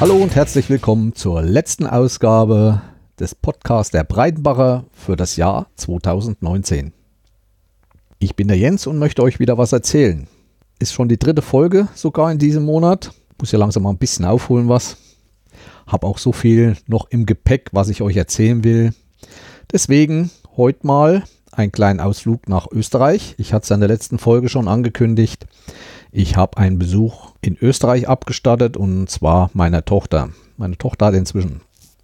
Hallo und herzlich willkommen zur letzten Ausgabe des Podcasts der Breitenbacher für das Jahr 2019. Ich bin der Jens und möchte euch wieder was erzählen. Ist schon die dritte Folge sogar in diesem Monat. Muss ja langsam mal ein bisschen aufholen was. Hab auch so viel noch im Gepäck, was ich euch erzählen will. Deswegen heute mal einen kleinen Ausflug nach Österreich. Ich hatte es in der letzten Folge schon angekündigt. Ich habe einen Besuch in Österreich abgestattet und zwar meiner Tochter. Meine Tochter hat inzwischen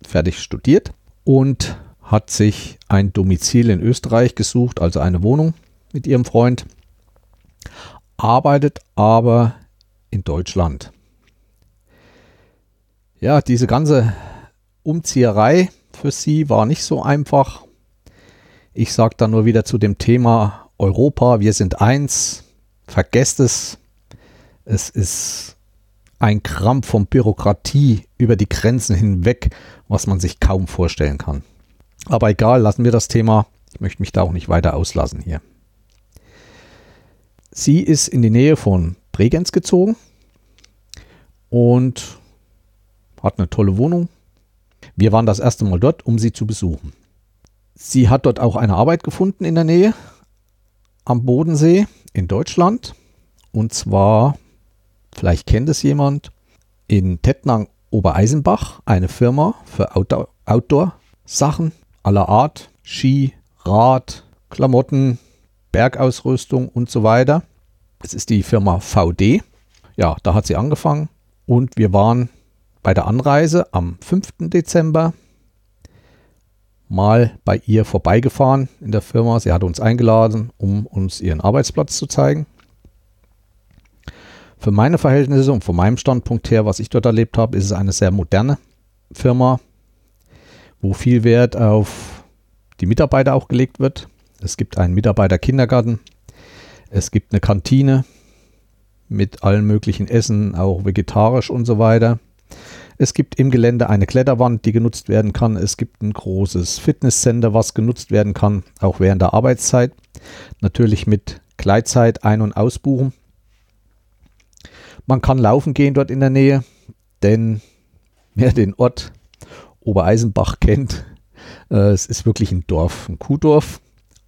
fertig studiert und hat sich ein Domizil in Österreich gesucht, also eine Wohnung mit ihrem Freund, arbeitet aber in Deutschland. Ja, diese ganze Umzieherei für sie war nicht so einfach. Ich sage dann nur wieder zu dem Thema Europa, wir sind eins, vergesst es. Es ist ein Krampf von Bürokratie über die Grenzen hinweg, was man sich kaum vorstellen kann. Aber egal, lassen wir das Thema. Ich möchte mich da auch nicht weiter auslassen hier. Sie ist in die Nähe von Bregenz gezogen und hat eine tolle Wohnung. Wir waren das erste Mal dort, um sie zu besuchen. Sie hat dort auch eine Arbeit gefunden in der Nähe am Bodensee in Deutschland. Und zwar, vielleicht kennt es jemand, in Tettnang Obereisenbach, eine Firma für Outdoor-Sachen aller Art, Ski, Rad, Klamotten, Bergausrüstung und so weiter. Es ist die Firma VD. Ja, da hat sie angefangen und wir waren bei der Anreise am 5. Dezember mal bei ihr vorbeigefahren in der Firma. Sie hat uns eingeladen, um uns ihren Arbeitsplatz zu zeigen. Für meine Verhältnisse und von meinem Standpunkt her, was ich dort erlebt habe, ist es eine sehr moderne Firma, wo viel Wert auf die Mitarbeiter auch gelegt wird. Es gibt einen Mitarbeiterkindergarten, es gibt eine Kantine mit allen möglichen Essen, auch vegetarisch und so weiter. Es gibt im Gelände eine Kletterwand, die genutzt werden kann. Es gibt ein großes Fitnesscenter, was genutzt werden kann, auch während der Arbeitszeit. Natürlich mit Gleitzeit ein- und ausbuchen. Man kann laufen gehen dort in der Nähe, denn wer den Ort Obereisenbach kennt, äh, es ist wirklich ein Dorf, ein Kuhdorf,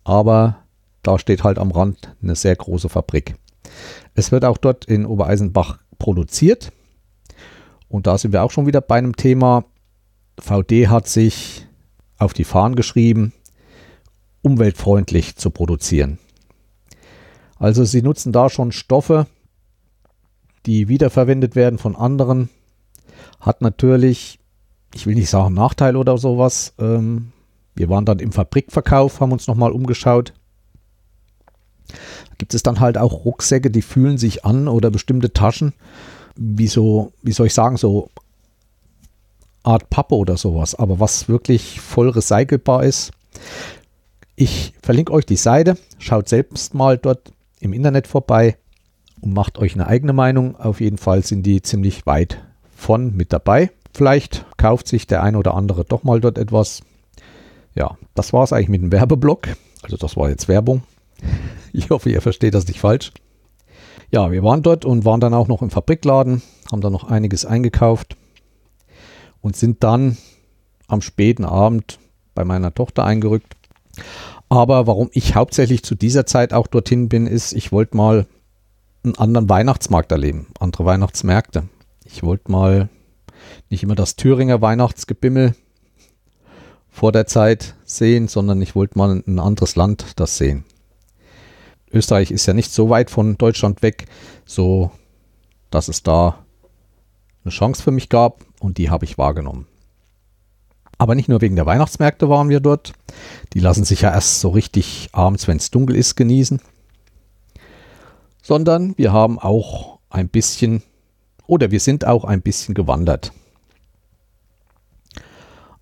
aber da steht halt am Rand eine sehr große Fabrik. Es wird auch dort in Obereisenbach produziert. Und da sind wir auch schon wieder bei einem Thema. VD hat sich auf die Fahnen geschrieben, umweltfreundlich zu produzieren. Also sie nutzen da schon Stoffe, die wiederverwendet werden von anderen. Hat natürlich, ich will nicht sagen Nachteil oder sowas. Ähm, wir waren dann im Fabrikverkauf, haben uns nochmal umgeschaut. Gibt es dann halt auch Rucksäcke, die fühlen sich an oder bestimmte Taschen wie so, wie soll ich sagen, so Art Pappe oder sowas, aber was wirklich voll recycelbar ist. Ich verlinke euch die Seite, schaut selbst mal dort im Internet vorbei und macht euch eine eigene Meinung. Auf jeden Fall sind die ziemlich weit von mit dabei. Vielleicht kauft sich der ein oder andere doch mal dort etwas. Ja, das war es eigentlich mit dem Werbeblock. Also das war jetzt Werbung. Ich hoffe, ihr versteht das nicht falsch ja, wir waren dort und waren dann auch noch im Fabrikladen, haben da noch einiges eingekauft und sind dann am späten Abend bei meiner Tochter eingerückt. Aber warum ich hauptsächlich zu dieser Zeit auch dorthin bin, ist, ich wollte mal einen anderen Weihnachtsmarkt erleben, andere Weihnachtsmärkte. Ich wollte mal nicht immer das Thüringer Weihnachtsgebimmel vor der Zeit sehen, sondern ich wollte mal ein anderes Land das sehen. Österreich ist ja nicht so weit von Deutschland weg, so dass es da eine Chance für mich gab und die habe ich wahrgenommen. Aber nicht nur wegen der Weihnachtsmärkte waren wir dort. Die lassen sich ja erst so richtig abends, wenn es dunkel ist, genießen. Sondern wir haben auch ein bisschen oder wir sind auch ein bisschen gewandert.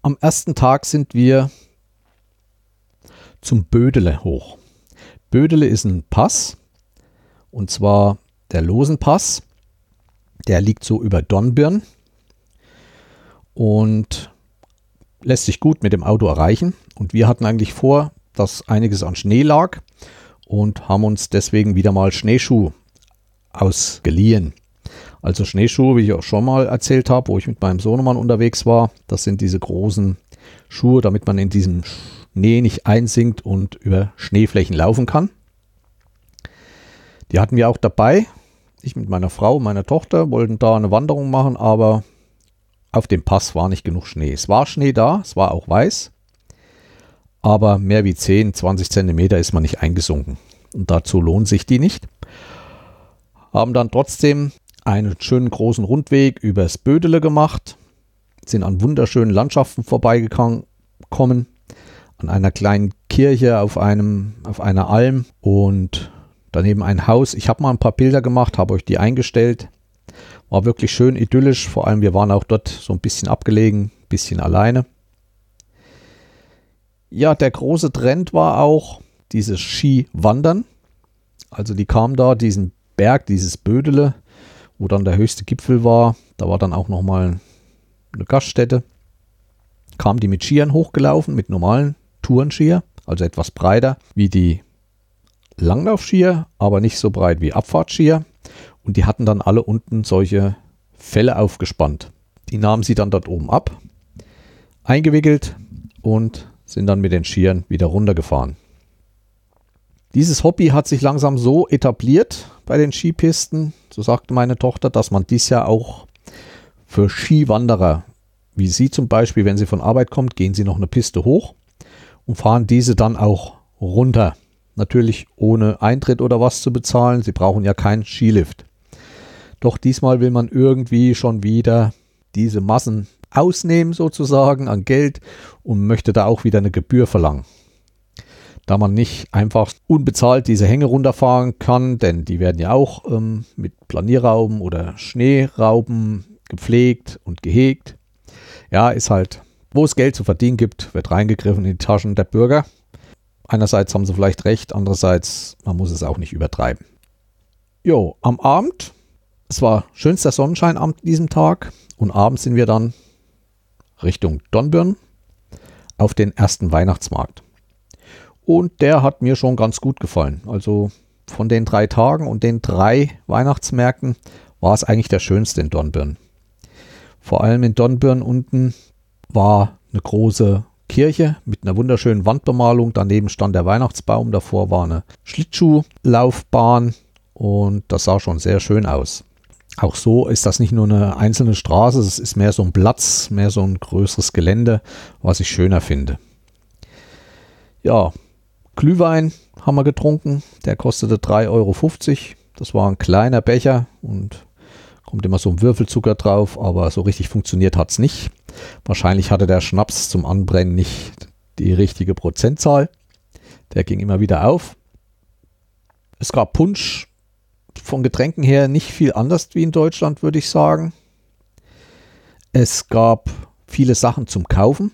Am ersten Tag sind wir zum Bödele hoch. Bödele ist ein Pass, und zwar der Losenpass. Der liegt so über Dornbirn und lässt sich gut mit dem Auto erreichen. Und wir hatten eigentlich vor, dass einiges an Schnee lag und haben uns deswegen wieder mal Schneeschuh ausgeliehen. Also Schneeschuhe, wie ich auch schon mal erzählt habe, wo ich mit meinem Sohnemann unterwegs war. Das sind diese großen Schuhe, damit man in diesem Schnee nicht einsinkt und über Schneeflächen laufen kann. Die hatten wir auch dabei. Ich mit meiner Frau und meiner Tochter wollten da eine Wanderung machen, aber auf dem Pass war nicht genug Schnee. Es war Schnee da, es war auch weiß, aber mehr wie 10, 20 Zentimeter ist man nicht eingesunken. Und dazu lohnt sich die nicht. Haben dann trotzdem einen schönen großen Rundweg übers Bödele gemacht, sind an wunderschönen Landschaften vorbeigekommen, an einer kleinen Kirche auf, einem, auf einer Alm und daneben ein Haus. Ich habe mal ein paar Bilder gemacht, habe euch die eingestellt. War wirklich schön idyllisch, vor allem wir waren auch dort so ein bisschen abgelegen, ein bisschen alleine. Ja, der große Trend war auch dieses Skiwandern. Also die kamen da diesen Berg, dieses Bödele, wo dann der höchste Gipfel war. Da war dann auch nochmal eine Gaststätte. Kamen die mit Skiern hochgelaufen, mit normalen Tourenskier, also etwas breiter wie die Langlaufskier, aber nicht so breit wie Abfahrtskier. Und die hatten dann alle unten solche Felle aufgespannt. Die nahmen sie dann dort oben ab, eingewickelt und sind dann mit den Skiern wieder runtergefahren. Dieses Hobby hat sich langsam so etabliert bei den Skipisten, so sagte meine Tochter, dass man dies ja auch für Skiwanderer, wie sie zum Beispiel, wenn sie von Arbeit kommt, gehen sie noch eine Piste hoch und fahren diese dann auch runter. Natürlich ohne Eintritt oder was zu bezahlen. Sie brauchen ja keinen Skilift. Doch diesmal will man irgendwie schon wieder diese Massen ausnehmen sozusagen an Geld und möchte da auch wieder eine Gebühr verlangen. Da man nicht einfach unbezahlt diese Hänge runterfahren kann, denn die werden ja auch ähm, mit Planierrauben oder Schneerauben gepflegt und gehegt. Ja, ist halt, wo es Geld zu verdienen gibt, wird reingegriffen in die Taschen der Bürger. Einerseits haben sie vielleicht recht, andererseits, man muss es auch nicht übertreiben. Jo, am Abend, es war schönster Sonnenschein an diesem Tag und abends sind wir dann Richtung Donbirn auf den ersten Weihnachtsmarkt. Und der hat mir schon ganz gut gefallen. Also von den drei Tagen und den drei Weihnachtsmärkten war es eigentlich der schönste in Donbirn. Vor allem in Donbirn unten war eine große Kirche mit einer wunderschönen Wandbemalung. Daneben stand der Weihnachtsbaum. Davor war eine Schlittschuhlaufbahn und das sah schon sehr schön aus. Auch so ist das nicht nur eine einzelne Straße, es ist mehr so ein Platz, mehr so ein größeres Gelände, was ich schöner finde. Ja, Glühwein haben wir getrunken, der kostete 3,50 Euro. Das war ein kleiner Becher und kommt immer so ein Würfelzucker drauf, aber so richtig funktioniert hat es nicht. Wahrscheinlich hatte der Schnaps zum Anbrennen nicht die richtige Prozentzahl. Der ging immer wieder auf. Es gab Punsch, von Getränken her nicht viel anders wie in Deutschland, würde ich sagen. Es gab viele Sachen zum Kaufen.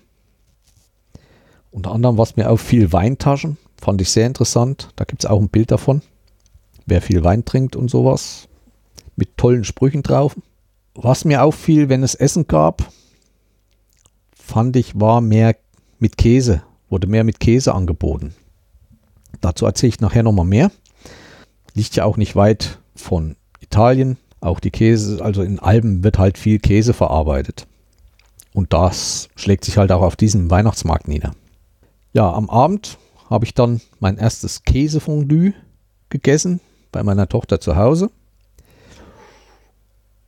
Unter anderem, was mir auffiel, Weintaschen. Fand ich sehr interessant. Da gibt es auch ein Bild davon. Wer viel Wein trinkt und sowas. Mit tollen Sprüchen drauf. Was mir auffiel, wenn es Essen gab, fand ich, war mehr mit Käse. Wurde mehr mit Käse angeboten. Dazu erzähle ich nachher nochmal mehr. Liegt ja auch nicht weit von Italien. Auch die Käse, also in Alben wird halt viel Käse verarbeitet. Und das schlägt sich halt auch auf diesem Weihnachtsmarkt nieder. Ja, am Abend habe ich dann mein erstes Käsefondue gegessen bei meiner Tochter zu Hause.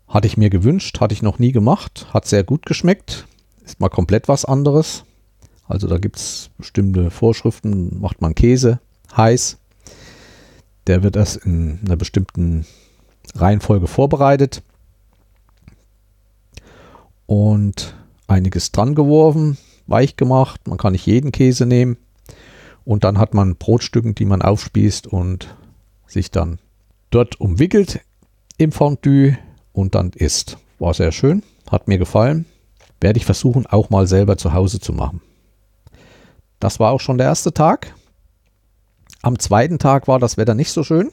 Hatte ich mir gewünscht, hatte ich noch nie gemacht, hat sehr gut geschmeckt. Ist mal komplett was anderes. Also da gibt es bestimmte Vorschriften, macht man Käse heiß der wird erst in einer bestimmten Reihenfolge vorbereitet und einiges dran geworfen, weich gemacht. Man kann nicht jeden Käse nehmen. Und dann hat man Brotstücken, die man aufspießt und sich dann dort umwickelt im Fondue und dann isst. War sehr schön, hat mir gefallen. Werde ich versuchen, auch mal selber zu Hause zu machen. Das war auch schon der erste Tag. Am zweiten Tag war das Wetter nicht so schön.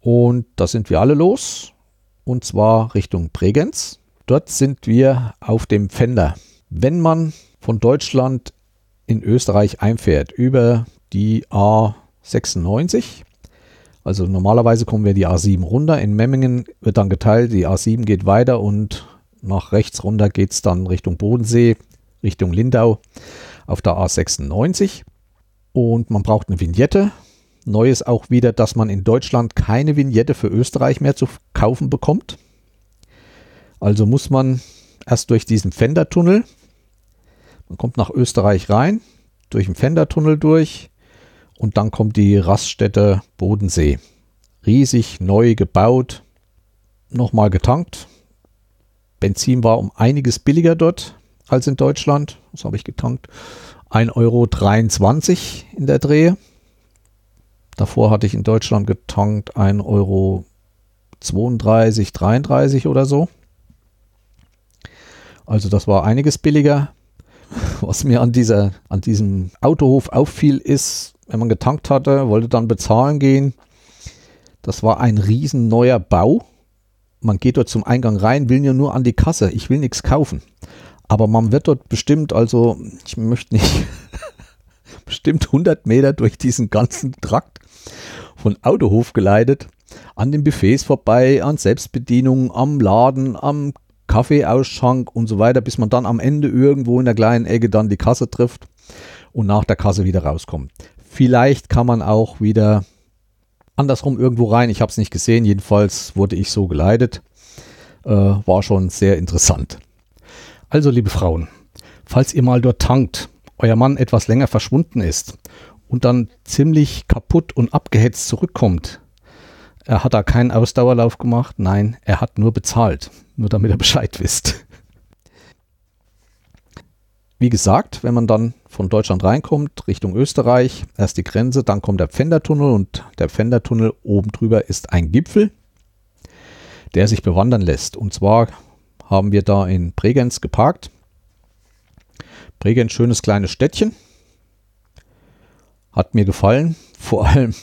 Und da sind wir alle los. Und zwar Richtung Bregenz. Dort sind wir auf dem Fender. Wenn man von Deutschland in Österreich einfährt über die A96 Also normalerweise kommen wir die A7 runter. In Memmingen wird dann geteilt, die A7 geht weiter und nach rechts runter geht es dann Richtung Bodensee, Richtung Lindau auf der A96. Und man braucht eine Vignette. Neu ist auch wieder, dass man in Deutschland keine Vignette für Österreich mehr zu kaufen bekommt. Also muss man erst durch diesen Fendertunnel, man kommt nach Österreich rein, durch den Fendertunnel durch und dann kommt die Raststätte Bodensee. Riesig neu gebaut, nochmal getankt. Benzin war um einiges billiger dort als in Deutschland. Was habe ich getankt? 1,23 Euro in der Drehe. Davor hatte ich in Deutschland getankt 1,32 Euro 33 oder so. Also das war einiges billiger. Was mir an, dieser, an diesem Autohof auffiel, ist, wenn man getankt hatte, wollte dann bezahlen gehen. Das war ein riesen neuer Bau. Man geht dort zum Eingang rein, will ja nur an die Kasse. Ich will nichts kaufen. Aber man wird dort bestimmt, also ich möchte nicht, bestimmt 100 Meter durch diesen ganzen Trakt von Autohof geleitet, an den Buffets vorbei, an Selbstbedienung, am Laden, am Kaffeeausschank und so weiter, bis man dann am Ende irgendwo in der kleinen Ecke dann die Kasse trifft und nach der Kasse wieder rauskommt. Vielleicht kann man auch wieder andersrum irgendwo rein. Ich habe es nicht gesehen, jedenfalls wurde ich so geleitet. Äh, war schon sehr interessant. Also, liebe Frauen, falls ihr mal dort tankt, euer Mann etwas länger verschwunden ist und dann ziemlich kaputt und abgehetzt zurückkommt, er hat da keinen Ausdauerlauf gemacht, nein, er hat nur bezahlt, nur damit ihr Bescheid wisst. Wie gesagt, wenn man dann von Deutschland reinkommt, Richtung Österreich, erst die Grenze, dann kommt der Pfändertunnel und der Pfändertunnel oben drüber ist ein Gipfel, der sich bewandern lässt. Und zwar haben wir da in Bregenz geparkt. Bregenz, schönes kleines Städtchen. Hat mir gefallen. Vor allem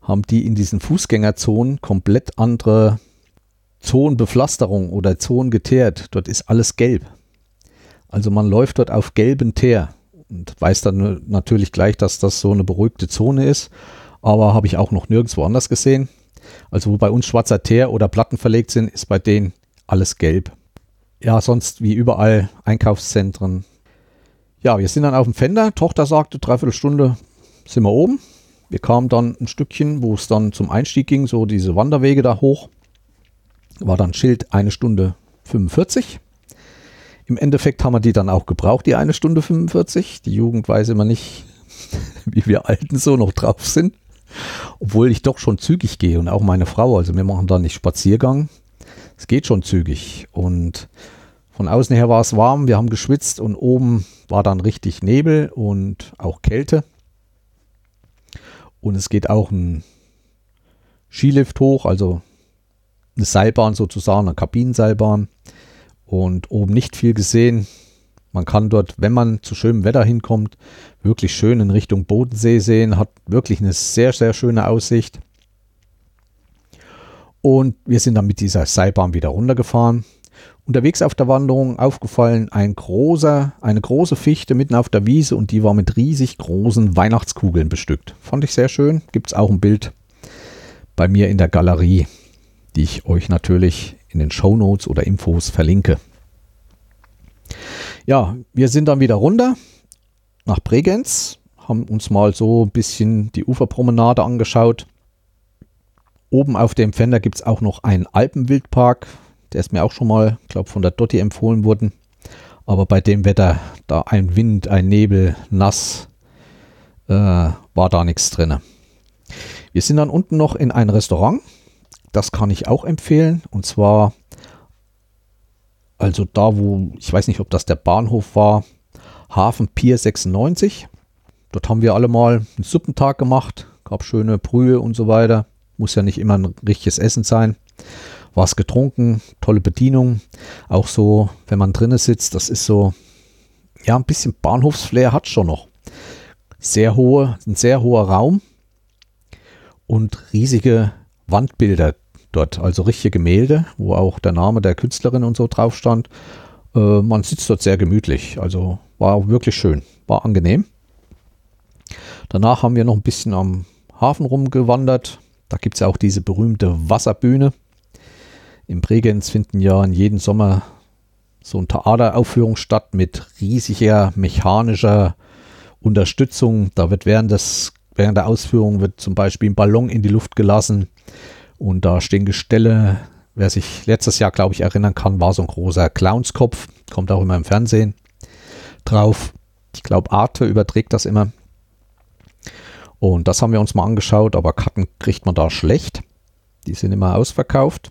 haben die in diesen Fußgängerzonen komplett andere Zonenbepflasterung oder Zonen geteert. Dort ist alles gelb. Also man läuft dort auf gelben Teer und weiß dann natürlich gleich, dass das so eine beruhigte Zone ist. Aber habe ich auch noch nirgendwo anders gesehen. Also wo bei uns schwarzer Teer oder Platten verlegt sind, ist bei denen alles gelb. Ja, sonst wie überall Einkaufszentren. Ja, wir sind dann auf dem Fender. Tochter sagte, dreiviertel Stunde sind wir oben. Wir kamen dann ein Stückchen, wo es dann zum Einstieg ging, so diese Wanderwege da hoch. War dann Schild eine Stunde 45. Im Endeffekt haben wir die dann auch gebraucht, die eine Stunde 45. Die Jugend weiß immer nicht, wie wir Alten so noch drauf sind. Obwohl ich doch schon zügig gehe und auch meine Frau. Also wir machen da nicht Spaziergang, es geht schon zügig. Und von außen her war es warm, wir haben geschwitzt und oben war dann richtig Nebel und auch Kälte. Und es geht auch ein Skilift hoch, also eine Seilbahn sozusagen, eine Kabinenseilbahn. Und oben nicht viel gesehen. Man kann dort, wenn man zu schönem Wetter hinkommt, wirklich schön in Richtung Bodensee sehen. Hat wirklich eine sehr, sehr schöne Aussicht. Und wir sind dann mit dieser Seilbahn wieder runtergefahren. Unterwegs auf der Wanderung aufgefallen ein großer, eine große Fichte mitten auf der Wiese und die war mit riesig großen Weihnachtskugeln bestückt. Fand ich sehr schön. Gibt es auch ein Bild bei mir in der Galerie, die ich euch natürlich in den Show Notes oder Infos verlinke. Ja, wir sind dann wieder runter nach Bregenz, haben uns mal so ein bisschen die Uferpromenade angeschaut Oben auf dem Fender gibt es auch noch einen Alpenwildpark. Der ist mir auch schon mal, glaube von der Dotti empfohlen worden. Aber bei dem Wetter, da ein Wind, ein Nebel, nass, äh, war da nichts drin. Wir sind dann unten noch in ein Restaurant. Das kann ich auch empfehlen. Und zwar, also da, wo, ich weiß nicht, ob das der Bahnhof war, Hafen Pier 96. Dort haben wir alle mal einen Suppentag gemacht. Gab schöne Brühe und so weiter. Muss ja nicht immer ein richtiges Essen sein. Was getrunken, tolle Bedienung. Auch so, wenn man drinnen sitzt, das ist so, ja, ein bisschen Bahnhofsflair hat schon noch. Sehr hohe, ein sehr hoher Raum und riesige Wandbilder dort, also richtige Gemälde, wo auch der Name der Künstlerin und so drauf stand. Äh, man sitzt dort sehr gemütlich, also war wirklich schön, war angenehm. Danach haben wir noch ein bisschen am Hafen rumgewandert, Da gibt es ja auch diese berühmte Wasserbühne. In Bregenz finden ja in jedem Sommer so eine Theateraufführung statt mit riesiger mechanischer Unterstützung. Da wird während, des, während der Ausführung wird zum Beispiel ein Ballon in die Luft gelassen und da stehen Gestelle. Wer sich letztes Jahr, glaube ich, erinnern kann, war so ein großer Clownskopf. Kommt auch immer im Fernsehen drauf. Ich glaube, Arte überträgt das immer. Und das haben wir uns mal angeschaut, aber Karten kriegt man da schlecht. Die sind immer ausverkauft.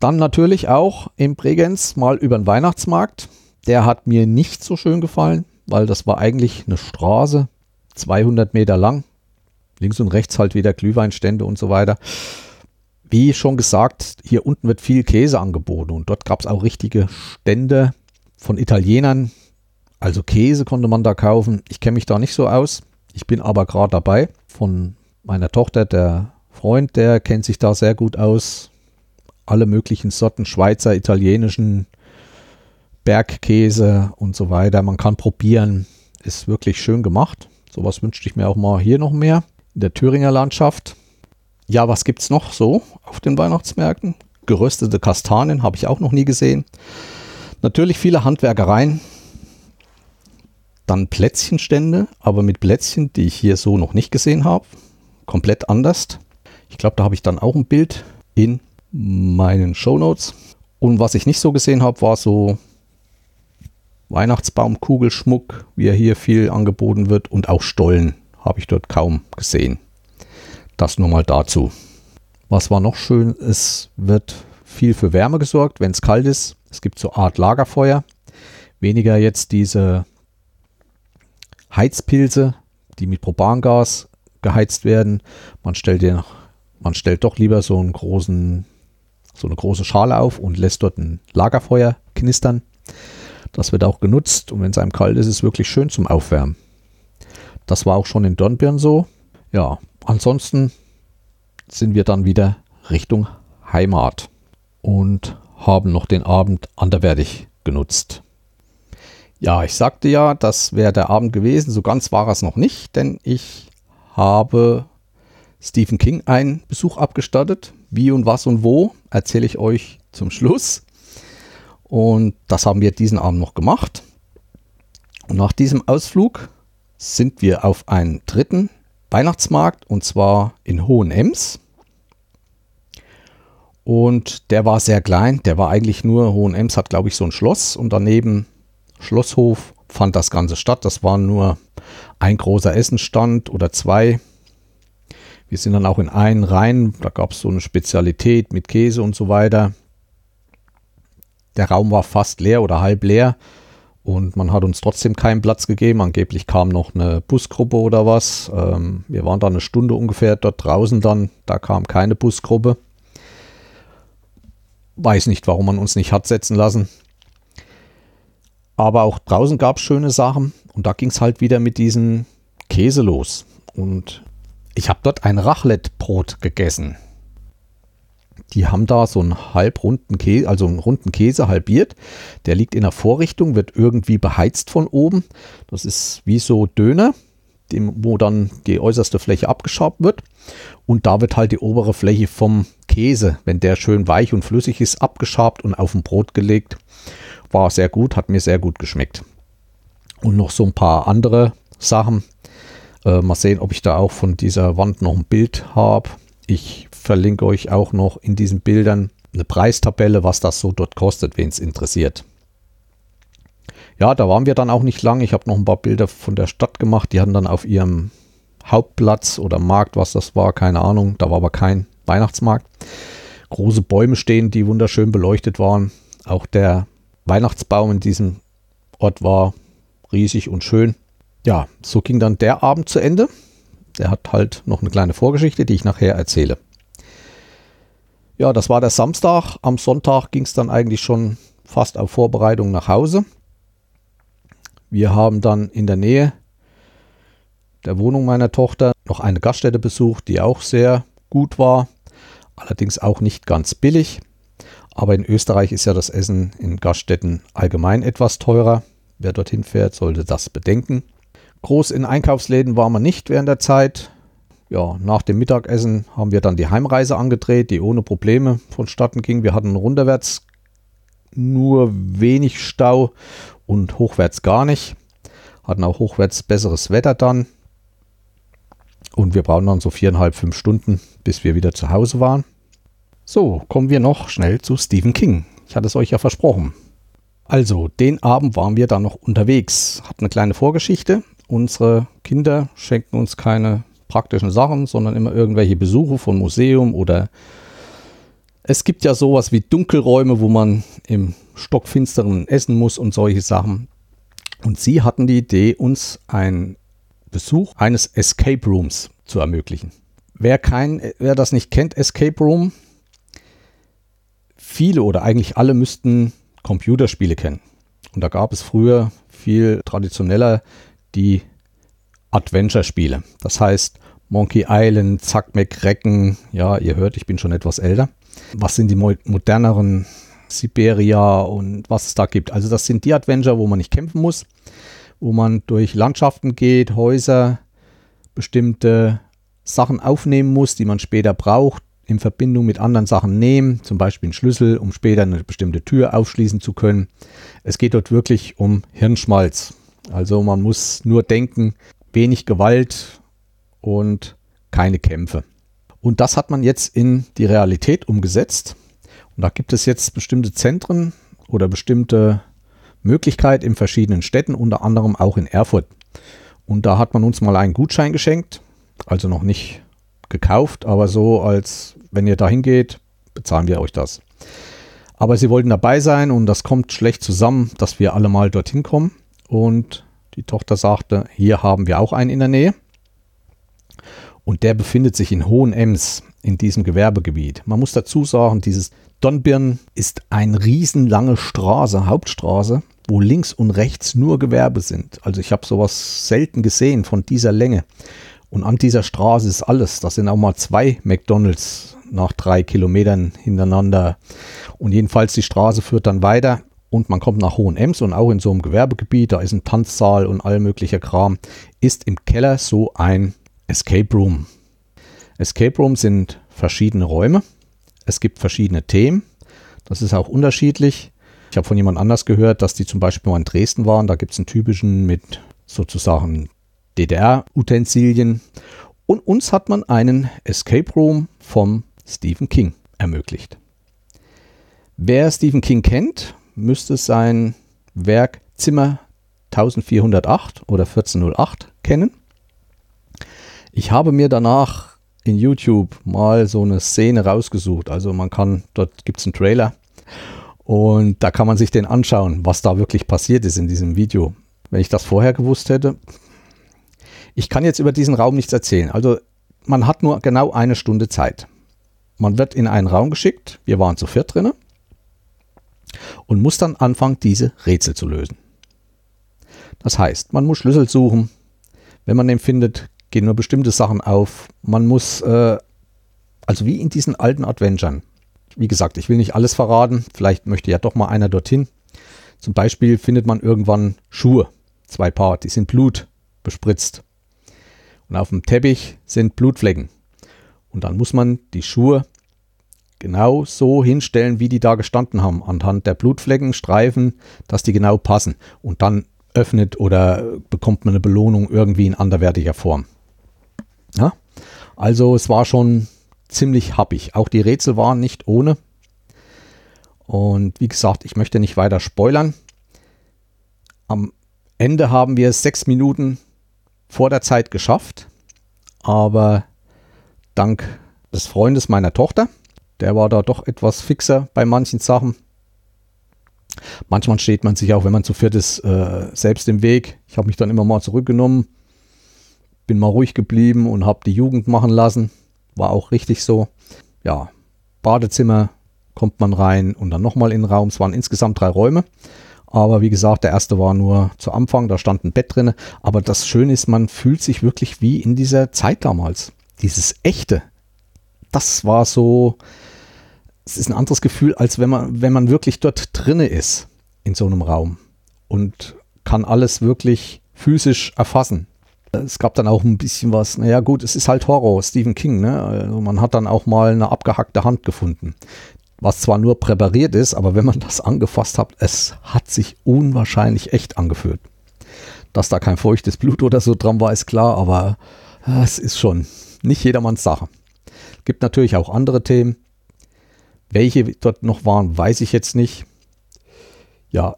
Dann natürlich auch im Bregenz mal über den Weihnachtsmarkt. Der hat mir nicht so schön gefallen, weil das war eigentlich eine Straße, 200 Meter lang. Links und rechts halt wieder Glühweinstände und so weiter. Wie schon gesagt, hier unten wird viel Käse angeboten und dort gab es auch richtige Stände von Italienern. Also Käse konnte man da kaufen. Ich kenne mich da nicht so aus. Ich bin aber gerade dabei. Von meiner Tochter, der Freund, der kennt sich da sehr gut aus alle möglichen Sorten, Schweizer, italienischen Bergkäse und so weiter. Man kann probieren. Ist wirklich schön gemacht. Sowas wünschte ich mir auch mal hier noch mehr in der Thüringer Landschaft. Ja, was gibt es noch so auf den Weihnachtsmärkten? Geröstete Kastanien habe ich auch noch nie gesehen. Natürlich viele Handwerkereien. Dann Plätzchenstände, aber mit Plätzchen, die ich hier so noch nicht gesehen habe. Komplett anders. Ich glaube, da habe ich dann auch ein Bild in meinen Shownotes. Und was ich nicht so gesehen habe, war so Weihnachtsbaumkugelschmuck, wie er hier viel angeboten wird. Und auch Stollen habe ich dort kaum gesehen. Das nur mal dazu. Was war noch schön? Es wird viel für Wärme gesorgt, wenn es kalt ist. Es gibt so Art Lagerfeuer. Weniger jetzt diese Heizpilze, die mit Propangas geheizt werden. Man stellt, den, man stellt doch lieber so einen großen so eine große Schale auf und lässt dort ein Lagerfeuer knistern. Das wird auch genutzt und wenn es einem kalt ist, ist es wirklich schön zum Aufwärmen. Das war auch schon in Dornbirn so. Ja, ansonsten sind wir dann wieder Richtung Heimat und haben noch den Abend anderweitig genutzt. Ja, ich sagte ja, das wäre der Abend gewesen. So ganz war es noch nicht, denn ich habe Stephen King einen Besuch abgestattet. Wie und was und wo erzähle ich euch zum Schluss. Und das haben wir diesen Abend noch gemacht. Und nach diesem Ausflug sind wir auf einen dritten Weihnachtsmarkt und zwar in Hohenems. Und der war sehr klein. Der war eigentlich nur, Hohenems hat glaube ich so ein Schloss und daneben Schlosshof fand das Ganze statt. Das war nur ein großer Essenstand oder zwei. Wir sind dann auch in einen rein, da gab es so eine Spezialität mit Käse und so weiter. Der Raum war fast leer oder halb leer und man hat uns trotzdem keinen Platz gegeben. Angeblich kam noch eine Busgruppe oder was. Ähm, wir waren dann eine Stunde ungefähr dort draußen dann, da kam keine Busgruppe. Weiß nicht, warum man uns nicht hat setzen lassen. Aber auch draußen gab es schöne Sachen und da ging es halt wieder mit diesem Käse los. Und ich habe dort ein Raclette-Brot gegessen. Die haben da so einen halbrunden Käse, also einen runden Käse halbiert. Der liegt in der Vorrichtung, wird irgendwie beheizt von oben. Das ist wie so Döner, dem, wo dann die äußerste Fläche abgeschabt wird. Und da wird halt die obere Fläche vom Käse, wenn der schön weich und flüssig ist, abgeschabt und auf ein Brot gelegt. War sehr gut, hat mir sehr gut geschmeckt. Und noch so ein paar andere Sachen. Äh, mal sehen, ob ich da auch von dieser Wand noch ein Bild habe. Ich verlinke euch auch noch in diesen Bildern eine Preistabelle, was das so dort kostet, wen es interessiert. Ja, da waren wir dann auch nicht lang. Ich habe noch ein paar Bilder von der Stadt gemacht. Die hatten dann auf ihrem Hauptplatz oder Markt, was das war, keine Ahnung. Da war aber kein Weihnachtsmarkt. Große Bäume stehen, die wunderschön beleuchtet waren. Auch der Weihnachtsbaum in diesem Ort war riesig und schön ja, so ging dann der Abend zu Ende. Der hat halt noch eine kleine Vorgeschichte, die ich nachher erzähle. Ja, das war der Samstag. Am Sonntag ging es dann eigentlich schon fast auf Vorbereitung nach Hause. Wir haben dann in der Nähe der Wohnung meiner Tochter noch eine Gaststätte besucht, die auch sehr gut war. Allerdings auch nicht ganz billig. Aber in Österreich ist ja das Essen in Gaststätten allgemein etwas teurer. Wer dorthin fährt, sollte das bedenken. Groß in Einkaufsläden war man nicht während der Zeit. ja, nach dem Mittagessen haben wir dann die Heimreise angedreht, die ohne Probleme vonstatten ging. Wir hatten runterwärts nur wenig Stau und hochwärts gar nicht. Hatten auch hochwärts besseres Wetter dann. Und wir brauchen dann so viereinhalb, fünf Stunden, bis wir wieder zu Hause waren. So, kommen wir noch schnell zu Stephen King. Ich hatte es euch ja versprochen. Also, den Abend waren wir dann noch unterwegs. Hat eine kleine Vorgeschichte. Unsere Kinder schenken uns keine praktischen Sachen, sondern immer irgendwelche Besuche von Museum oder es gibt ja sowas wie Dunkelräume, wo man im Stockfinsteren essen muss und solche Sachen. Und sie hatten die Idee, uns einen Besuch eines Escape Rooms zu ermöglichen. Wer, kein, wer das nicht kennt, Escape Room, viele oder eigentlich alle müssten Computerspiele kennen. Und da gab es früher viel traditioneller die Adventure-Spiele. Das heißt Monkey Island, Zack McCracken, ja, ihr hört, ich bin schon etwas älter. Was sind die moderneren Siberia und was es da gibt? Also das sind die Adventure, wo man nicht kämpfen muss, wo man durch Landschaften geht, Häuser, bestimmte Sachen aufnehmen muss, die man später braucht, in Verbindung mit anderen Sachen nehmen, zum Beispiel einen Schlüssel, um später eine bestimmte Tür aufschließen zu können. Es geht dort wirklich um Hirnschmalz. Also man muss nur denken, wenig Gewalt und keine Kämpfe. Und das hat man jetzt in die Realität umgesetzt. Und da gibt es jetzt bestimmte Zentren oder bestimmte Möglichkeiten in verschiedenen Städten, unter anderem auch in Erfurt. Und da hat man uns mal einen Gutschein geschenkt, also noch nicht gekauft, aber so als wenn ihr da hingeht, bezahlen wir euch das. Aber sie wollten dabei sein und das kommt schlecht zusammen, dass wir alle mal dorthin kommen. Und die Tochter sagte, hier haben wir auch einen in der Nähe. Und der befindet sich in Hohenems in diesem Gewerbegebiet. Man muss dazu sagen, dieses Donbirn ist eine riesenlange Straße, Hauptstraße, wo links und rechts nur Gewerbe sind. Also ich habe sowas selten gesehen von dieser Länge. Und an dieser Straße ist alles. Das sind auch mal zwei McDonalds nach drei Kilometern hintereinander. Und jedenfalls die Straße führt dann weiter und man kommt nach Hohenems und auch in so einem Gewerbegebiet, da ist ein Tanzsaal und all möglicher Kram, ist im Keller so ein Escape Room. Escape Rooms sind verschiedene Räume. Es gibt verschiedene Themen. Das ist auch unterschiedlich. Ich habe von jemand anders gehört, dass die zum Beispiel mal in Dresden waren. Da gibt es einen typischen mit sozusagen DDR-Utensilien. Und uns hat man einen Escape Room vom Stephen King ermöglicht. Wer Stephen King kennt, müsste sein Werk Zimmer 1408 oder 1408 kennen. Ich habe mir danach in YouTube mal so eine Szene rausgesucht. Also man kann, dort gibt es einen Trailer und da kann man sich den anschauen, was da wirklich passiert ist in diesem Video. Wenn ich das vorher gewusst hätte. Ich kann jetzt über diesen Raum nichts erzählen. Also man hat nur genau eine Stunde Zeit. Man wird in einen Raum geschickt. Wir waren zu viert drinnen und muss dann anfangen, diese Rätsel zu lösen. Das heißt, man muss Schlüssel suchen. Wenn man den findet, gehen nur bestimmte Sachen auf. Man muss, äh, also wie in diesen alten Adventuren. Wie gesagt, ich will nicht alles verraten. Vielleicht möchte ja doch mal einer dorthin. Zum Beispiel findet man irgendwann Schuhe, zwei Paar, die sind Blut bespritzt. Und auf dem Teppich sind Blutflecken. Und dann muss man die Schuhe genau so hinstellen, wie die da gestanden haben, anhand der Blutflecken, Streifen, dass die genau passen. Und dann öffnet oder bekommt man eine Belohnung irgendwie in anderwertiger Form. Ja? Also es war schon ziemlich happig. Auch die Rätsel waren nicht ohne. Und wie gesagt, ich möchte nicht weiter spoilern. Am Ende haben wir es sechs Minuten vor der Zeit geschafft. Aber dank des Freundes meiner Tochter, der war da doch etwas fixer bei manchen Sachen. Manchmal steht man sich auch, wenn man zu viert ist, äh, selbst im Weg. Ich habe mich dann immer mal zurückgenommen, bin mal ruhig geblieben und habe die Jugend machen lassen. War auch richtig so. Ja, Badezimmer kommt man rein und dann nochmal in den Raum. Es waren insgesamt drei Räume. Aber wie gesagt, der erste war nur zu Anfang, da stand ein Bett drin. Aber das Schöne ist, man fühlt sich wirklich wie in dieser Zeit damals. Dieses echte. Das war so, es ist ein anderes Gefühl, als wenn man, wenn man wirklich dort drinne ist in so einem Raum und kann alles wirklich physisch erfassen. Es gab dann auch ein bisschen was, naja gut, es ist halt Horror, Stephen King, ne? Also man hat dann auch mal eine abgehackte Hand gefunden. Was zwar nur präpariert ist, aber wenn man das angefasst hat, es hat sich unwahrscheinlich echt angefühlt. Dass da kein feuchtes Blut oder so dran war, ist klar, aber äh, es ist schon nicht jedermanns Sache. Gibt natürlich auch andere Themen. Welche dort noch waren, weiß ich jetzt nicht. Ja,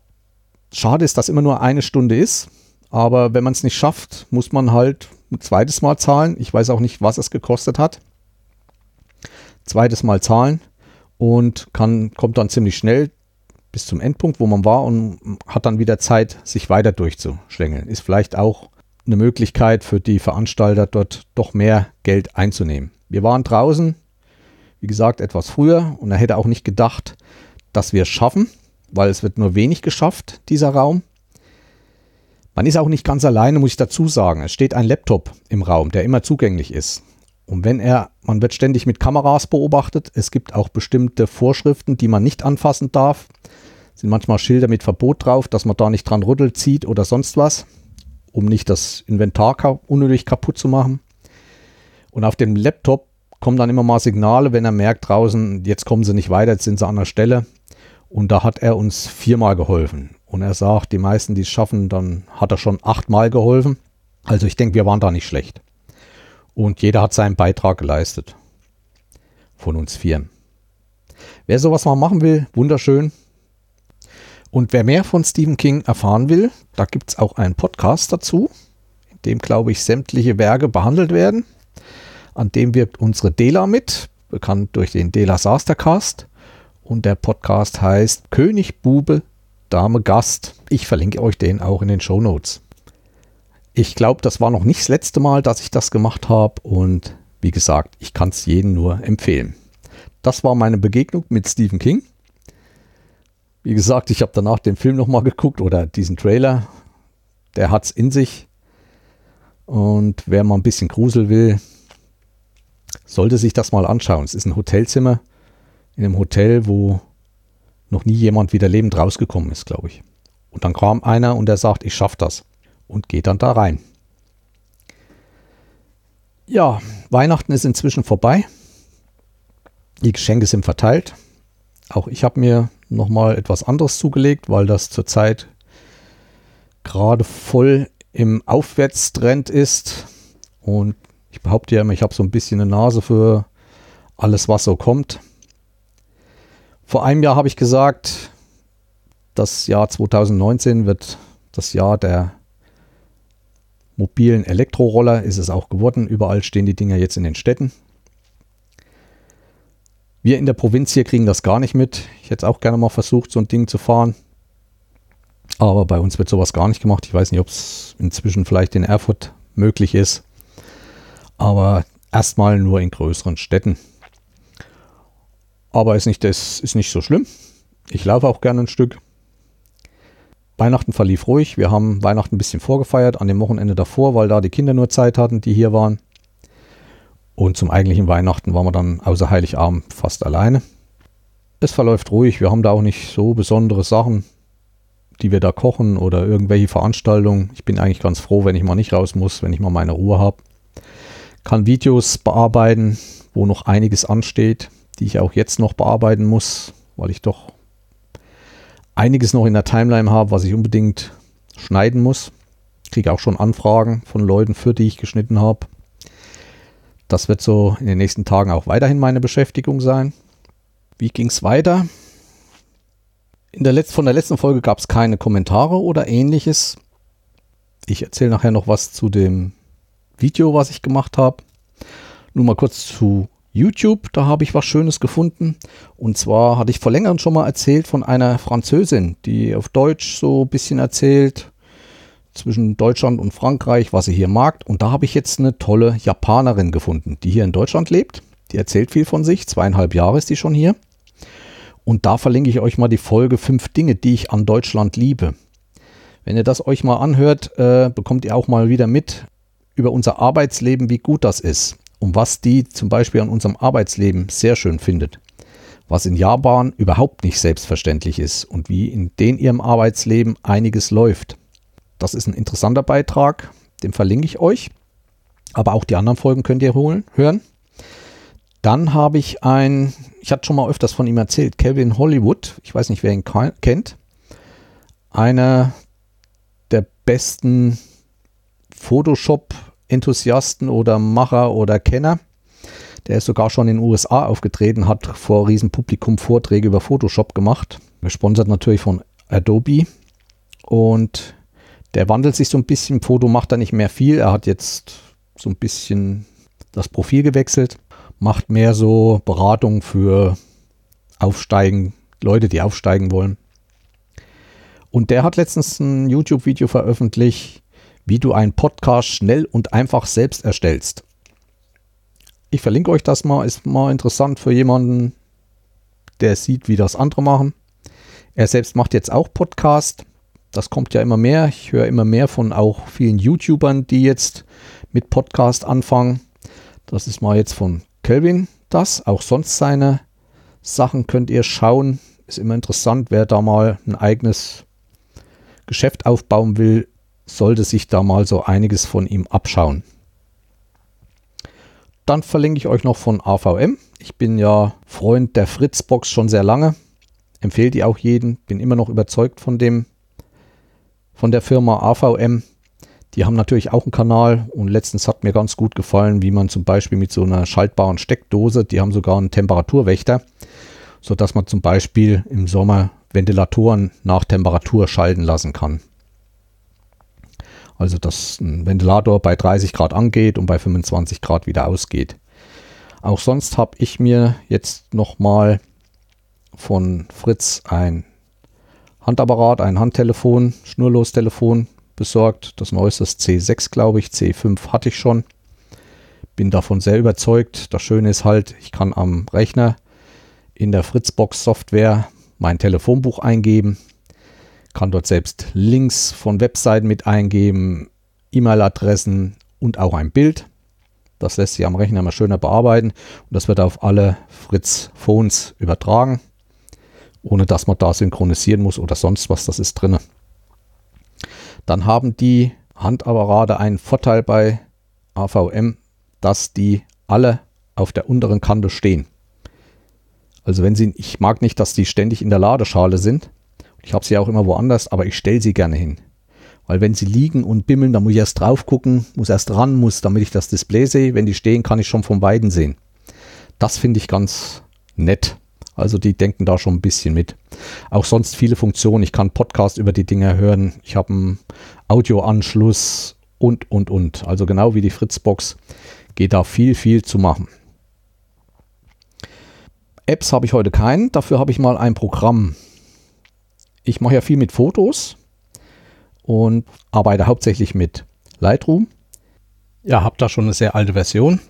schade ist, dass immer nur eine Stunde ist. Aber wenn man es nicht schafft, muss man halt ein zweites Mal zahlen. Ich weiß auch nicht, was es gekostet hat. Zweites Mal zahlen und kann, kommt dann ziemlich schnell bis zum Endpunkt, wo man war und hat dann wieder Zeit, sich weiter durchzuschlängeln. Ist vielleicht auch eine Möglichkeit für die Veranstalter, dort doch mehr Geld einzunehmen. Wir waren draußen, wie gesagt, etwas früher und er hätte auch nicht gedacht, dass wir es schaffen, weil es wird nur wenig geschafft, dieser Raum. Man ist auch nicht ganz alleine, muss ich dazu sagen. Es steht ein Laptop im Raum, der immer zugänglich ist. Und wenn er, man wird ständig mit Kameras beobachtet, es gibt auch bestimmte Vorschriften, die man nicht anfassen darf. Es sind manchmal Schilder mit Verbot drauf, dass man da nicht dran rüttelt, zieht oder sonst was, um nicht das Inventar unnötig kaputt zu machen. Und auf dem Laptop kommen dann immer mal Signale, wenn er merkt draußen, jetzt kommen sie nicht weiter, jetzt sind sie an der Stelle. Und da hat er uns viermal geholfen. Und er sagt, die meisten, die es schaffen, dann hat er schon achtmal geholfen. Also ich denke, wir waren da nicht schlecht. Und jeder hat seinen Beitrag geleistet. Von uns vier. Wer sowas mal machen will, wunderschön. Und wer mehr von Stephen King erfahren will, da gibt es auch einen Podcast dazu, in dem, glaube ich, sämtliche Werke behandelt werden. An dem wirkt unsere Dela mit, bekannt durch den Dela Sastercast. Und der Podcast heißt König Bube Dame Gast. Ich verlinke euch den auch in den Show Notes. Ich glaube, das war noch nicht das letzte Mal, dass ich das gemacht habe und wie gesagt, ich kann es jedem nur empfehlen. Das war meine Begegnung mit Stephen King. Wie gesagt, ich habe danach den Film nochmal geguckt oder diesen Trailer. Der hat es in sich. Und wer mal ein bisschen Grusel will, sollte sich das mal anschauen. Es ist ein Hotelzimmer in einem Hotel, wo noch nie jemand wieder lebend rausgekommen ist, glaube ich. Und dann kam einer und der sagt, ich schaffe das und geht dann da rein. Ja, Weihnachten ist inzwischen vorbei. Die Geschenke sind verteilt. Auch ich habe mir nochmal etwas anderes zugelegt, weil das zurzeit gerade voll im Aufwärtstrend ist. Und ich behaupte ja immer, ich habe so ein bisschen eine Nase für alles, was so kommt. Vor einem Jahr habe ich gesagt, das Jahr 2019 wird das Jahr der mobilen Elektroroller. Ist es auch geworden. Überall stehen die Dinger jetzt in den Städten. Wir in der Provinz hier kriegen das gar nicht mit. Ich hätte auch gerne mal versucht, so ein Ding zu fahren. Aber bei uns wird sowas gar nicht gemacht. Ich weiß nicht, ob es inzwischen vielleicht in Erfurt möglich ist. Aber erstmal nur in größeren Städten. Aber ist nicht, das ist nicht so schlimm. Ich laufe auch gerne ein Stück. Weihnachten verlief ruhig. Wir haben Weihnachten ein bisschen vorgefeiert an dem Wochenende davor, weil da die Kinder nur Zeit hatten, die hier waren. Und zum eigentlichen Weihnachten waren wir dann außer Heiligabend fast alleine. Es verläuft ruhig. Wir haben da auch nicht so besondere Sachen, die wir da kochen oder irgendwelche Veranstaltungen. Ich bin eigentlich ganz froh, wenn ich mal nicht raus muss, wenn ich mal meine Ruhe habe. Kann Videos bearbeiten, wo noch einiges ansteht die ich auch jetzt noch bearbeiten muss, weil ich doch einiges noch in der Timeline habe, was ich unbedingt schneiden muss. Kriege auch schon Anfragen von Leuten, für die ich geschnitten habe. Das wird so in den nächsten Tagen auch weiterhin meine Beschäftigung sein. Wie ging es weiter? Der von der letzten Folge gab es keine Kommentare oder ähnliches. Ich erzähle nachher noch was zu dem Video, was ich gemacht habe. Nur mal kurz zu YouTube, da habe ich was Schönes gefunden. Und zwar hatte ich vor längerem schon mal erzählt von einer Französin, die auf Deutsch so ein bisschen erzählt zwischen Deutschland und Frankreich, was sie hier mag. Und da habe ich jetzt eine tolle Japanerin gefunden, die hier in Deutschland lebt. Die erzählt viel von sich. Zweieinhalb Jahre ist die schon hier. Und da verlinke ich euch mal die Folge fünf Dinge, die ich an Deutschland liebe. Wenn ihr das euch mal anhört, äh, bekommt ihr auch mal wieder mit über unser Arbeitsleben, wie gut das ist und was die zum Beispiel an unserem Arbeitsleben sehr schön findet, was in Japan überhaupt nicht selbstverständlich ist und wie in den ihrem Arbeitsleben einiges läuft. Das ist ein interessanter Beitrag. den verlinke ich euch. Aber auch die anderen Folgen könnt ihr holen, hören. Dann habe ich ein, ich hatte schon mal öfters von ihm erzählt, Kevin Hollywood. Ich weiß nicht, wer ihn kennt. Einer der besten Photoshop-Enthusiasten oder Macher oder Kenner. Der ist sogar schon in den USA aufgetreten, hat vor Riesenpublikum Vorträge über Photoshop gemacht. Gesponsert natürlich von Adobe. Und der wandelt sich so ein bisschen. Foto macht er nicht mehr viel. Er hat jetzt so ein bisschen das Profil gewechselt. Macht mehr so Beratung für Aufsteigen, Leute, die aufsteigen wollen. Und der hat letztens ein YouTube-Video veröffentlicht, wie du einen Podcast schnell und einfach selbst erstellst. Ich verlinke euch das mal, ist mal interessant für jemanden, der sieht, wie das andere machen. Er selbst macht jetzt auch Podcast. Das kommt ja immer mehr. Ich höre immer mehr von auch vielen YouTubern, die jetzt mit Podcast anfangen. Das ist mal jetzt von Kelvin das. Auch sonst seine Sachen könnt ihr schauen. Ist immer interessant, wer da mal ein eigenes Geschäft aufbauen will, sollte sich da mal so einiges von ihm abschauen. Dann verlinke ich euch noch von AVM. Ich bin ja Freund der Fritzbox schon sehr lange empfehle die auch jeden, bin immer noch überzeugt von dem, von der Firma AVM. Die haben natürlich auch einen Kanal und letztens hat mir ganz gut gefallen, wie man zum Beispiel mit so einer schaltbaren Steckdose, die haben sogar einen Temperaturwächter, sodass man zum Beispiel im Sommer Ventilatoren nach Temperatur schalten lassen kann. Also dass ein Ventilator bei 30 Grad angeht und bei 25 Grad wieder ausgeht. Auch sonst habe ich mir jetzt nochmal von Fritz ein Handapparat, ein Handtelefon, Schnurlostelefon besorgt. Das neueste ist C6, glaube ich. C5 hatte ich schon. Bin davon sehr überzeugt. Das Schöne ist halt, ich kann am Rechner in der Fritzbox Software mein Telefonbuch eingeben, kann dort selbst Links von Webseiten mit eingeben, E-Mail-Adressen und auch ein Bild. Das lässt sich am Rechner mal schöner bearbeiten und das wird auf alle Fritz Phones übertragen ohne dass man da synchronisieren muss oder sonst was, das ist drin. Dann haben die Handapparate einen Vorteil bei AVM, dass die alle auf der unteren Kante stehen. Also wenn sie, ich mag nicht, dass die ständig in der Ladeschale sind. Ich habe sie auch immer woanders, aber ich stelle sie gerne hin. Weil wenn sie liegen und bimmeln, dann muss ich erst drauf gucken, muss erst ran, muss, damit ich das Display sehe. Wenn die stehen, kann ich schon von beiden sehen. Das finde ich ganz nett. Also die denken da schon ein bisschen mit. Auch sonst viele Funktionen. Ich kann Podcast über die Dinge hören. Ich habe einen Audioanschluss und, und, und. Also genau wie die Fritzbox geht da viel, viel zu machen. Apps habe ich heute keinen. Dafür habe ich mal ein Programm. Ich mache ja viel mit Fotos und arbeite hauptsächlich mit Lightroom. Ja, habe da schon eine sehr alte Version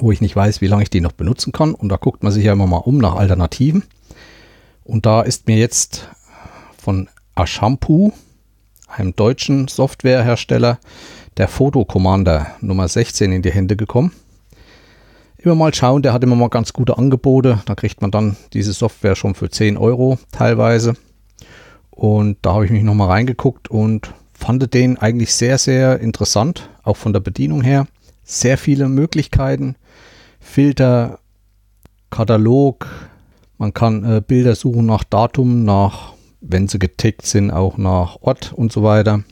wo ich nicht weiß, wie lange ich die noch benutzen kann. Und da guckt man sich ja immer mal um nach Alternativen. Und da ist mir jetzt von Ashampoo, einem deutschen Softwarehersteller, der Photo Commander Nummer 16 in die Hände gekommen. Immer mal schauen, der hat immer mal ganz gute Angebote. Da kriegt man dann diese Software schon für 10 Euro teilweise. Und da habe ich mich nochmal reingeguckt und fand den eigentlich sehr, sehr interessant, auch von der Bedienung her. Sehr viele Möglichkeiten Filter, Katalog. Man kann äh, Bilder suchen nach Datum, nach, wenn sie getaggt sind, auch nach Ort und so weiter.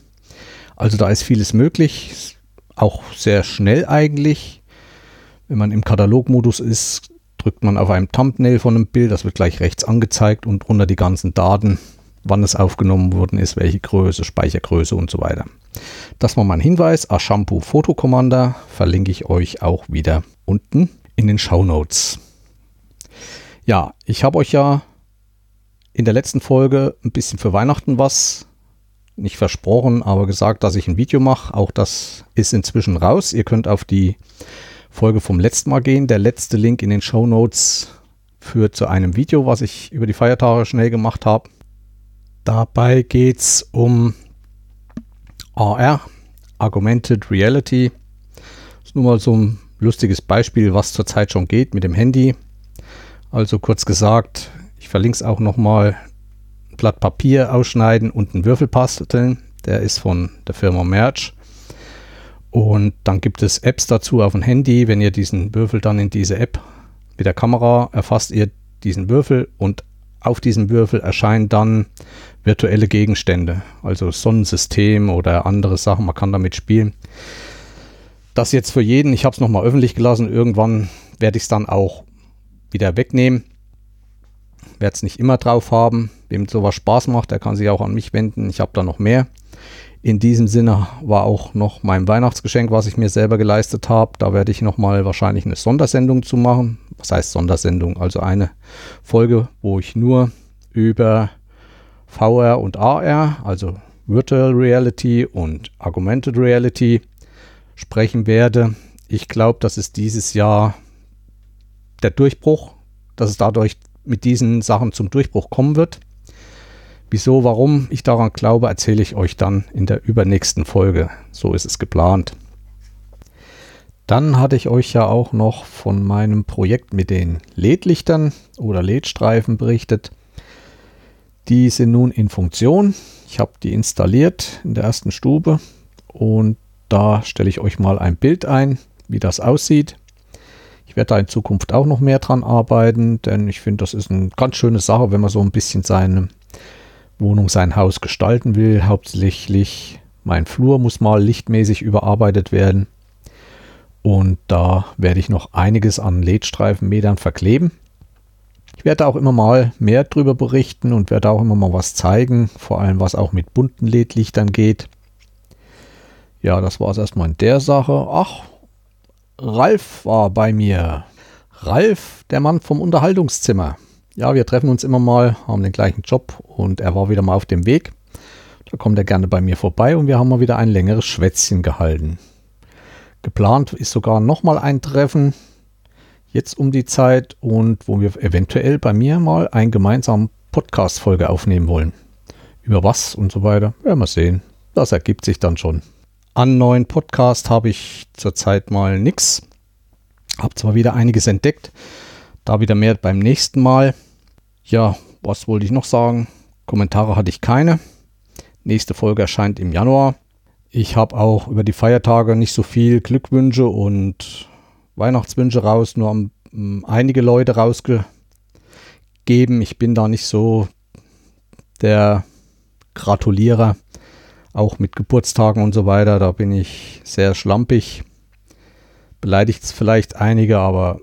Also da ist vieles möglich. Auch sehr schnell eigentlich. Wenn man im Katalogmodus ist, drückt man auf einem Thumbnail von einem Bild, das wird gleich rechts angezeigt und drunter die ganzen Daten, wann es aufgenommen worden ist, welche Größe, Speichergröße und so weiter. Das war mein Hinweis. Ashampoo Photo Commander verlinke ich euch auch wieder unten in den Show Notes. Ja, ich habe euch ja in der letzten Folge ein bisschen für Weihnachten was nicht versprochen, aber gesagt, dass ich ein Video mache. Auch das ist inzwischen raus. Ihr könnt auf die Folge vom letzten Mal gehen. Der letzte Link in den Show Notes führt zu einem Video, was ich über die Feiertage schnell gemacht habe. Dabei geht es um AR, Augmented Reality. Das ist nun mal so ein lustiges Beispiel, was zurzeit schon geht mit dem Handy. Also kurz gesagt, ich verlinke es auch nochmal, ein Blatt Papier ausschneiden und einen Würfel basteln. Der ist von der Firma Merch. Und dann gibt es Apps dazu auf dem Handy. Wenn ihr diesen Würfel dann in diese App mit der Kamera erfasst ihr diesen Würfel und auf diesem Würfel erscheinen dann virtuelle Gegenstände, also Sonnensystem oder andere Sachen. Man kann damit spielen. Das jetzt für jeden. Ich habe es nochmal öffentlich gelassen. Irgendwann werde ich es dann auch wieder wegnehmen. Werde es nicht immer drauf haben. Wem sowas Spaß macht, der kann sich auch an mich wenden. Ich habe da noch mehr. In diesem Sinne war auch noch mein Weihnachtsgeschenk, was ich mir selber geleistet habe. Da werde ich nochmal wahrscheinlich eine Sondersendung zu machen. Was heißt Sondersendung? Also eine Folge, wo ich nur über VR und AR, also Virtual Reality und Augmented Reality sprechen werde. Ich glaube, das ist dieses Jahr der Durchbruch, dass es dadurch mit diesen Sachen zum Durchbruch kommen wird. Wieso, warum ich daran glaube, erzähle ich euch dann in der übernächsten Folge. So ist es geplant. Dann hatte ich euch ja auch noch von meinem Projekt mit den LED-Lichtern oder LED-Streifen berichtet. Die sind nun in Funktion. Ich habe die installiert in der ersten Stube und da stelle ich euch mal ein Bild ein, wie das aussieht. Ich werde da in Zukunft auch noch mehr dran arbeiten, denn ich finde, das ist eine ganz schöne Sache, wenn man so ein bisschen seine Wohnung, sein Haus gestalten will. Hauptsächlich mein Flur muss mal lichtmäßig überarbeitet werden. Und da werde ich noch einiges an LED-Streifenmetern verkleben. Ich werde auch immer mal mehr darüber berichten und werde auch immer mal was zeigen, vor allem was auch mit bunten LED-Lichtern geht. Ja, das war es erstmal in der Sache. Ach, Ralf war bei mir. Ralf, der Mann vom Unterhaltungszimmer. Ja, wir treffen uns immer mal, haben den gleichen Job und er war wieder mal auf dem Weg. Da kommt er gerne bei mir vorbei und wir haben mal wieder ein längeres Schwätzchen gehalten. Geplant ist sogar nochmal ein Treffen, jetzt um die Zeit und wo wir eventuell bei mir mal eine gemeinsame Podcast-Folge aufnehmen wollen. Über was und so weiter, werden wir sehen. Das ergibt sich dann schon. An neuen Podcast habe ich zurzeit mal nichts. Habe zwar wieder einiges entdeckt, da wieder mehr beim nächsten Mal. Ja, was wollte ich noch sagen? Kommentare hatte ich keine. Nächste Folge erscheint im Januar. Ich habe auch über die Feiertage nicht so viel Glückwünsche und Weihnachtswünsche raus, nur um, um einige Leute rausgegeben. Ich bin da nicht so der Gratulierer auch mit Geburtstagen und so weiter, da bin ich sehr schlampig. Beleidigt es vielleicht einige, aber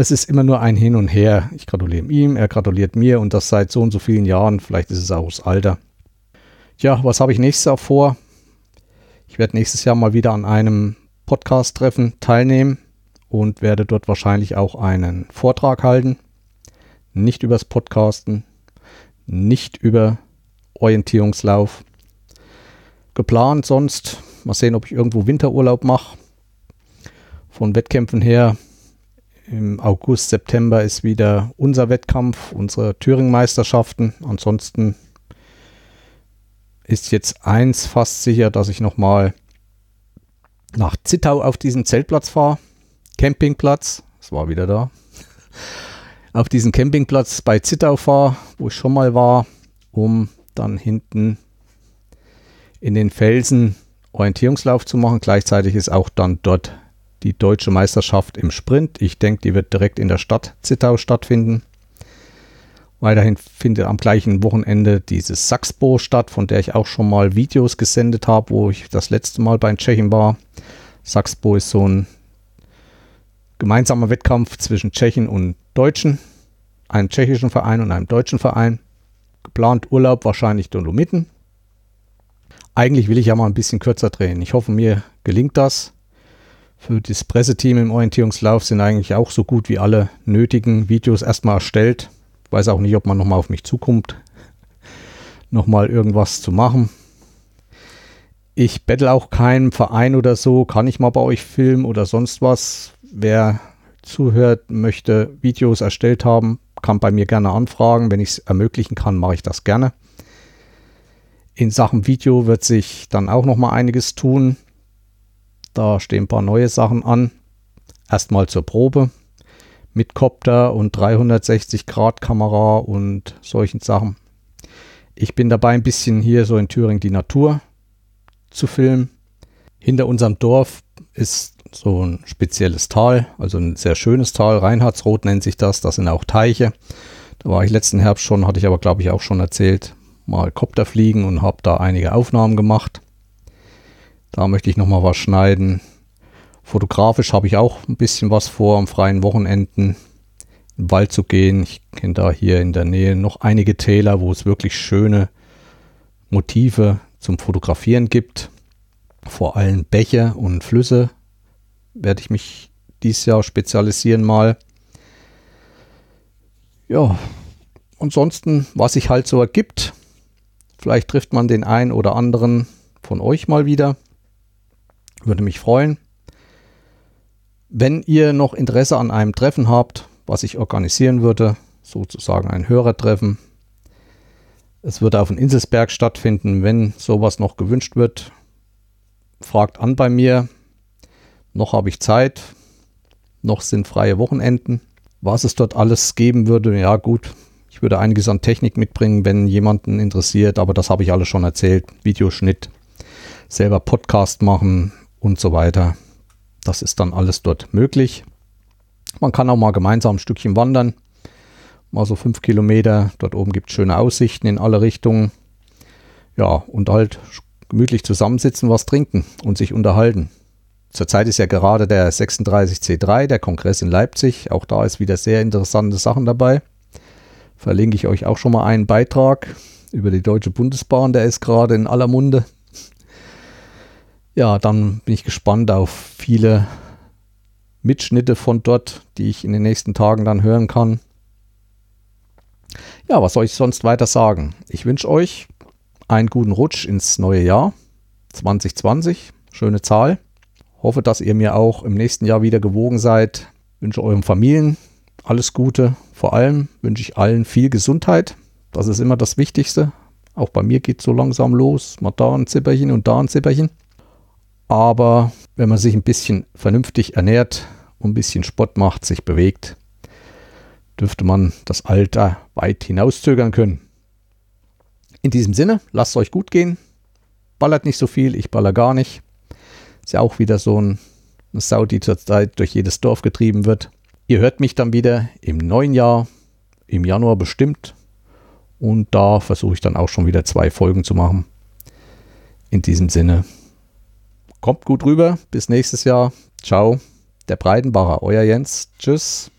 es ist immer nur ein Hin und Her. Ich gratuliere ihm, er gratuliert mir und das seit so und so vielen Jahren. Vielleicht ist es auch das Alter. Ja, was habe ich nächstes Jahr vor? Ich werde nächstes Jahr mal wieder an einem Podcast-Treffen teilnehmen und werde dort wahrscheinlich auch einen Vortrag halten. Nicht übers Podcasten, nicht über Orientierungslauf, geplant sonst. Mal sehen, ob ich irgendwo Winterurlaub mache. Von Wettkämpfen her im August, September ist wieder unser Wettkampf, unsere Thüringen-Meisterschaften. Ansonsten ist jetzt eins fast sicher, dass ich nochmal nach Zittau auf diesen Zeltplatz fahre. Campingplatz, das war wieder da. auf diesen Campingplatz bei Zittau fahre, wo ich schon mal war, um dann hinten in den Felsen Orientierungslauf zu machen. Gleichzeitig ist auch dann dort die deutsche Meisterschaft im Sprint. Ich denke, die wird direkt in der Stadt Zittau stattfinden. Weiterhin findet am gleichen Wochenende dieses Saxbo statt, von der ich auch schon mal Videos gesendet habe, wo ich das letzte Mal bei Tschechien war. Saxbo ist so ein gemeinsamer Wettkampf zwischen Tschechen und Deutschen, einem tschechischen Verein und einem deutschen Verein. Geplant Urlaub wahrscheinlich Dolomiten. Eigentlich will ich ja mal ein bisschen kürzer drehen. Ich hoffe, mir gelingt das. Für das Presseteam im Orientierungslauf sind eigentlich auch so gut wie alle nötigen Videos erstmal erstellt. Weiß auch nicht, ob man nochmal auf mich zukommt, nochmal irgendwas zu machen. Ich bettel auch keinem Verein oder so, kann ich mal bei euch filmen oder sonst was. Wer zuhört, möchte Videos erstellt haben, kann bei mir gerne anfragen. Wenn ich es ermöglichen kann, mache ich das gerne. In Sachen Video wird sich dann auch noch mal einiges tun. Da stehen ein paar neue Sachen an. Erstmal zur Probe mit Copter und 360 Grad Kamera und solchen Sachen. Ich bin dabei ein bisschen hier so in Thüringen die Natur zu filmen. Hinter unserem Dorf ist so ein spezielles Tal, also ein sehr schönes Tal. Reinhardsrot nennt sich das. Das sind auch Teiche. Da war ich letzten Herbst schon, hatte ich aber glaube ich auch schon erzählt, mal Kopter fliegen und habe da einige Aufnahmen gemacht. Da möchte ich noch mal was schneiden. Fotografisch habe ich auch ein bisschen was vor, am freien Wochenenden im Wald zu gehen. Ich kenne da hier in der Nähe noch einige Täler, wo es wirklich schöne Motive zum Fotografieren gibt. Vor allem Bäche und Flüsse werde ich mich dieses Jahr spezialisieren mal. Ja, ansonsten, was sich halt so ergibt. Vielleicht trifft man den einen oder anderen von euch mal wieder. Würde mich freuen. Wenn ihr noch Interesse an einem Treffen habt, was ich organisieren würde, sozusagen ein Hörertreffen. Es würde auf dem Inselsberg stattfinden, wenn sowas noch gewünscht wird. Fragt an bei mir. Noch habe ich Zeit. Noch sind freie Wochenenden. Was es dort alles geben würde, ja gut, ich würde einiges an Technik mitbringen, wenn jemanden interessiert, aber das habe ich alles schon erzählt. Videoschnitt, selber Podcast machen und so weiter. Das ist dann alles dort möglich. Man kann auch mal gemeinsam ein Stückchen wandern. Mal so fünf Kilometer. Dort oben gibt es schöne Aussichten in alle Richtungen. Ja, und halt gemütlich zusammensitzen, was trinken und sich unterhalten. Zurzeit ist ja gerade der 36C3, der Kongress in Leipzig. Auch da ist wieder sehr interessante Sachen dabei. Verlinke ich euch auch schon mal einen Beitrag über die Deutsche Bundesbahn, der ist gerade in aller Munde ja, dann bin ich gespannt auf viele Mitschnitte von dort, die ich in den nächsten Tagen dann hören kann. Ja, was soll ich sonst weiter sagen? Ich wünsche euch einen guten Rutsch ins neue Jahr 2020. Schöne Zahl. Hoffe, dass ihr mir auch im nächsten Jahr wieder gewogen seid. Wünsche euren Familien alles Gute. Vor allem wünsche ich allen viel Gesundheit. Das ist immer das Wichtigste. Auch bei mir geht es so langsam los. Mal da ein Zipperchen und da ein Zipperchen. Aber wenn man sich ein bisschen vernünftig ernährt und ein bisschen Sport macht, sich bewegt, dürfte man das Alter weit hinauszögern können. In diesem Sinne, lasst es euch gut gehen. Ballert nicht so viel, ich baller gar nicht. Ist ja auch wieder so ein, eine Sau, die zurzeit durch jedes Dorf getrieben wird. Ihr hört mich dann wieder im neuen Jahr, im Januar bestimmt. Und da versuche ich dann auch schon wieder zwei Folgen zu machen. In diesem Sinne, Kommt gut rüber. Bis nächstes Jahr. Ciao. Der Breitenbacher. Euer Jens. Tschüss.